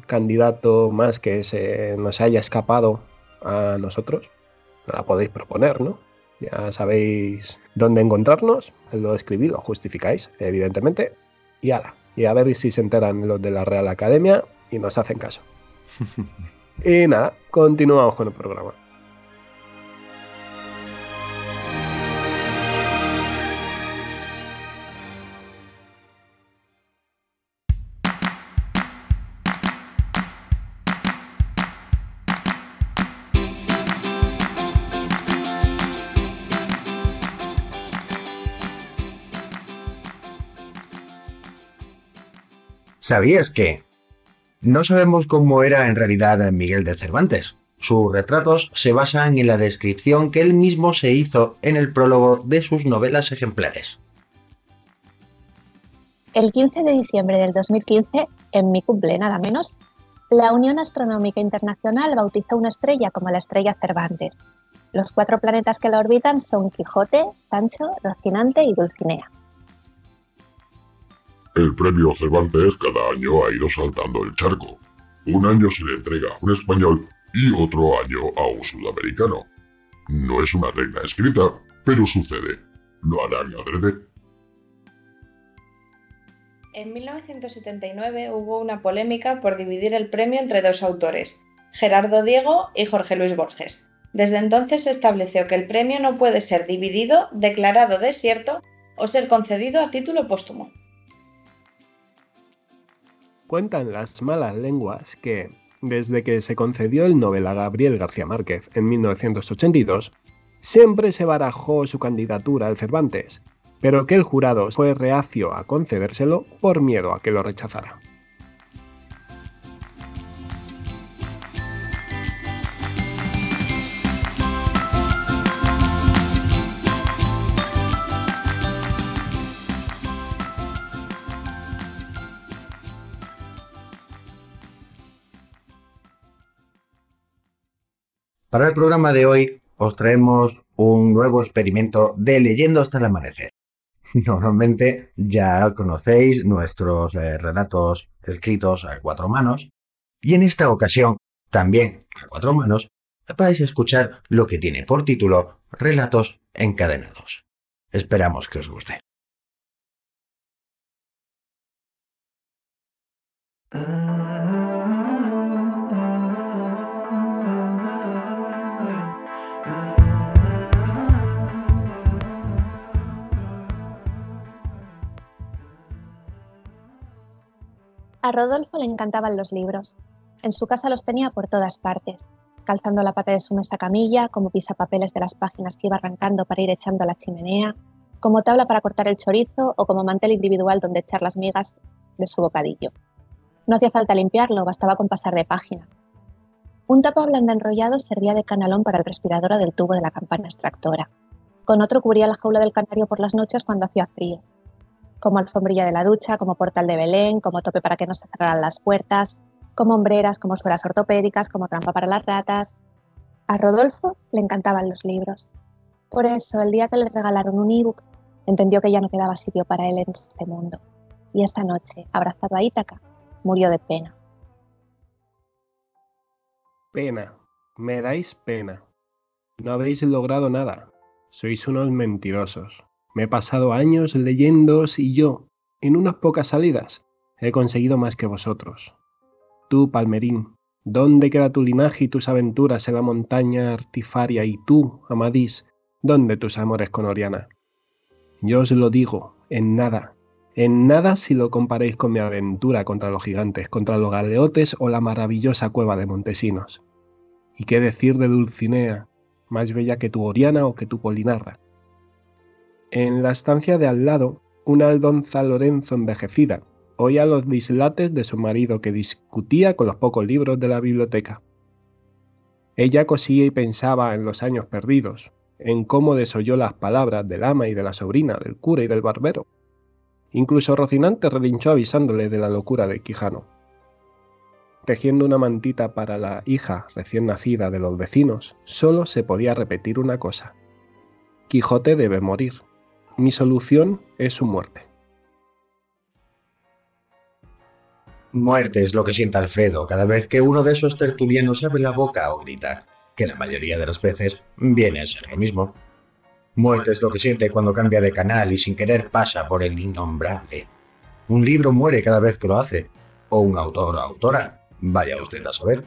Speaker 1: candidato más que se nos haya escapado a nosotros, la podéis proponer, ¿no? Ya sabéis dónde encontrarnos, lo escribís, lo justificáis, evidentemente, y ala. Y a ver si se enteran los de la Real Academia y nos hacen caso. y nada, continuamos con el programa.
Speaker 3: ¿Sabías que? No sabemos cómo era en realidad Miguel de Cervantes. Sus retratos se basan en la descripción que él mismo se hizo en el prólogo de sus novelas ejemplares.
Speaker 4: El 15 de diciembre del 2015, en mi cumple nada menos, la Unión Astronómica Internacional bautizó una estrella como la estrella Cervantes. Los cuatro planetas que la orbitan son Quijote, Sancho, Rocinante y Dulcinea.
Speaker 5: El premio Cervantes cada año ha ido saltando el charco. Un año se le entrega a un español y otro año a un sudamericano. No es una regla escrita, pero sucede. ¿Lo harán adrede?
Speaker 2: En 1979 hubo una polémica por dividir el premio entre dos autores, Gerardo Diego y Jorge Luis Borges. Desde entonces se estableció que el premio no puede ser dividido, declarado desierto o ser concedido a título póstumo.
Speaker 1: Cuentan las malas lenguas que, desde que se concedió el Nobel a Gabriel García Márquez en 1982, siempre se barajó su candidatura al Cervantes, pero que el jurado fue reacio a concedérselo por miedo a que lo rechazara.
Speaker 3: Para el programa de hoy os traemos un nuevo experimento de leyendo hasta el amanecer. Normalmente ya conocéis nuestros eh, relatos escritos a cuatro manos y en esta ocasión también a cuatro manos vais a escuchar lo que tiene por título Relatos encadenados. Esperamos que os guste.
Speaker 4: A Rodolfo le encantaban los libros. En su casa los tenía por todas partes, calzando la pata de su mesa camilla, como pisapapeles de las páginas que iba arrancando para ir echando a la chimenea, como tabla para cortar el chorizo o como mantel individual donde echar las migas de su bocadillo. No hacía falta limpiarlo, bastaba con pasar de página. Un tapa blanda enrollado servía de canalón para el respirador del tubo de la campana extractora. Con otro cubría la jaula del canario por las noches cuando hacía frío como alfombrilla de la ducha, como portal de Belén, como tope para que no se cerraran las puertas, como hombreras, como suelas ortopédicas, como trampa para las ratas. A Rodolfo le encantaban los libros. Por eso, el día que le regalaron un ebook, entendió que ya no quedaba sitio para él en este mundo. Y esta noche, abrazado a Ítaca, murió de pena.
Speaker 1: Pena. Me dais pena. No habéis logrado nada. Sois unos mentirosos. Me he pasado años leyéndoos y yo, en unas pocas salidas, he conseguido más que vosotros. Tú, Palmerín, ¿dónde queda tu linaje y tus aventuras en la montaña artifaria? Y tú, Amadís, ¿dónde tus amores con Oriana? Yo os lo digo, en nada, en nada si lo comparéis con mi aventura contra los gigantes, contra los galeotes o la maravillosa cueva de Montesinos. ¿Y qué decir de Dulcinea, más bella que tu Oriana o que tu Polinarra? En la estancia de al lado, una aldonza Lorenzo envejecida oía los dislates de su marido que discutía con los pocos libros de la biblioteca. Ella cosía y pensaba en los años perdidos, en cómo desoyó las palabras del ama y de la sobrina, del cura y del barbero. Incluso Rocinante relinchó avisándole de la locura de Quijano. Tejiendo una mantita para la hija recién nacida de los vecinos, solo se podía repetir una cosa. Quijote debe morir. Mi solución es su muerte.
Speaker 3: Muerte es lo que siente Alfredo cada vez que uno de esos tertulianos abre la boca o grita, que la mayoría de las veces viene a ser lo mismo. Muerte es lo que siente cuando cambia de canal y sin querer pasa por el innombrable. Un libro muere cada vez que lo hace, o un autor o autora, vaya usted a saber.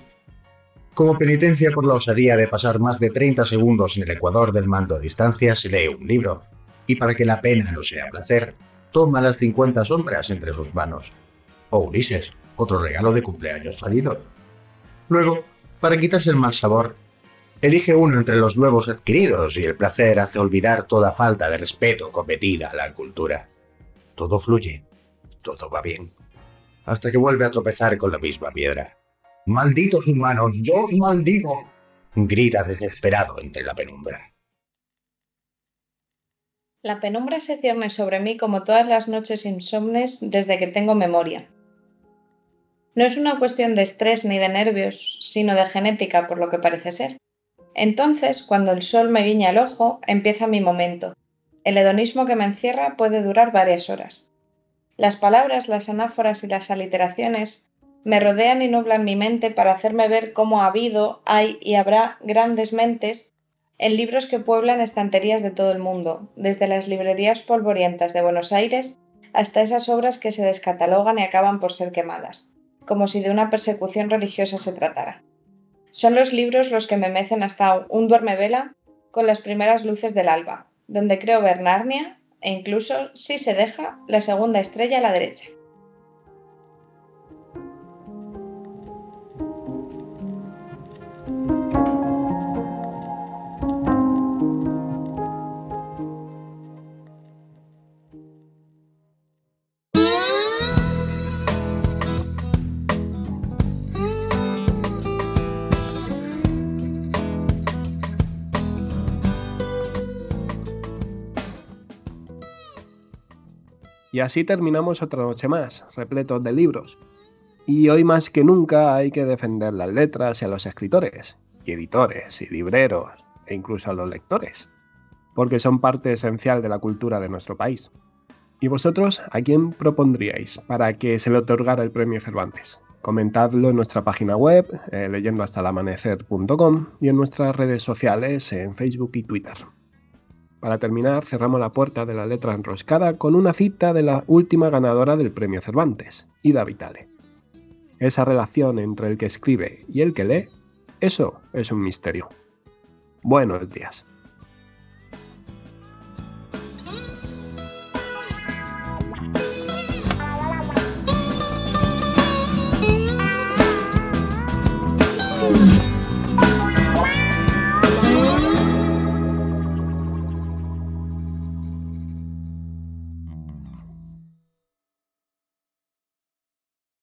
Speaker 3: Como penitencia por la osadía de pasar más de 30 segundos en el ecuador del mando a distancia, se lee un libro, y para que la pena no sea placer, toma las 50 sombras entre sus manos. O Ulises, otro regalo de cumpleaños fallido. Luego, para quitarse el mal sabor, elige uno entre los nuevos adquiridos y el placer hace olvidar toda falta de respeto cometida a la cultura. Todo fluye, todo va bien, hasta que vuelve a tropezar con la misma piedra. ¡Malditos humanos, yo os maldigo! grita desesperado entre la penumbra.
Speaker 2: La penumbra se cierne sobre mí como todas las noches insomnes desde que tengo memoria. No es una cuestión de estrés ni de nervios, sino de genética, por lo que parece ser. Entonces, cuando el sol me guiña el ojo, empieza mi momento. El hedonismo que me encierra puede durar varias horas. Las palabras, las anáforas y las aliteraciones me rodean y nublan mi mente para hacerme ver cómo ha habido, hay y habrá grandes mentes en libros que pueblan estanterías de todo el mundo, desde las librerías polvorientas de Buenos Aires hasta esas obras que se descatalogan y acaban por ser quemadas, como si de una persecución religiosa se tratara. Son los libros los que me mecen hasta un duerme vela con las primeras luces del alba, donde creo ver Narnia, e incluso si se deja la segunda estrella a la derecha.
Speaker 1: Y así terminamos otra noche más, repletos de libros. Y hoy más que nunca hay que defender las letras y a los escritores, y editores, y libreros, e incluso a los lectores, porque son parte esencial de la cultura de nuestro país. ¿Y vosotros a quién propondríais para que se le otorgara el premio Cervantes? Comentadlo en nuestra página web, eh, leyendohastalamanecer.com y en nuestras redes sociales en Facebook y Twitter. Para terminar, cerramos la puerta de la letra enroscada con una cita de la última ganadora del premio Cervantes, Ida Vitale. Esa relación entre el que escribe y el que lee, eso es un misterio. Buenos días.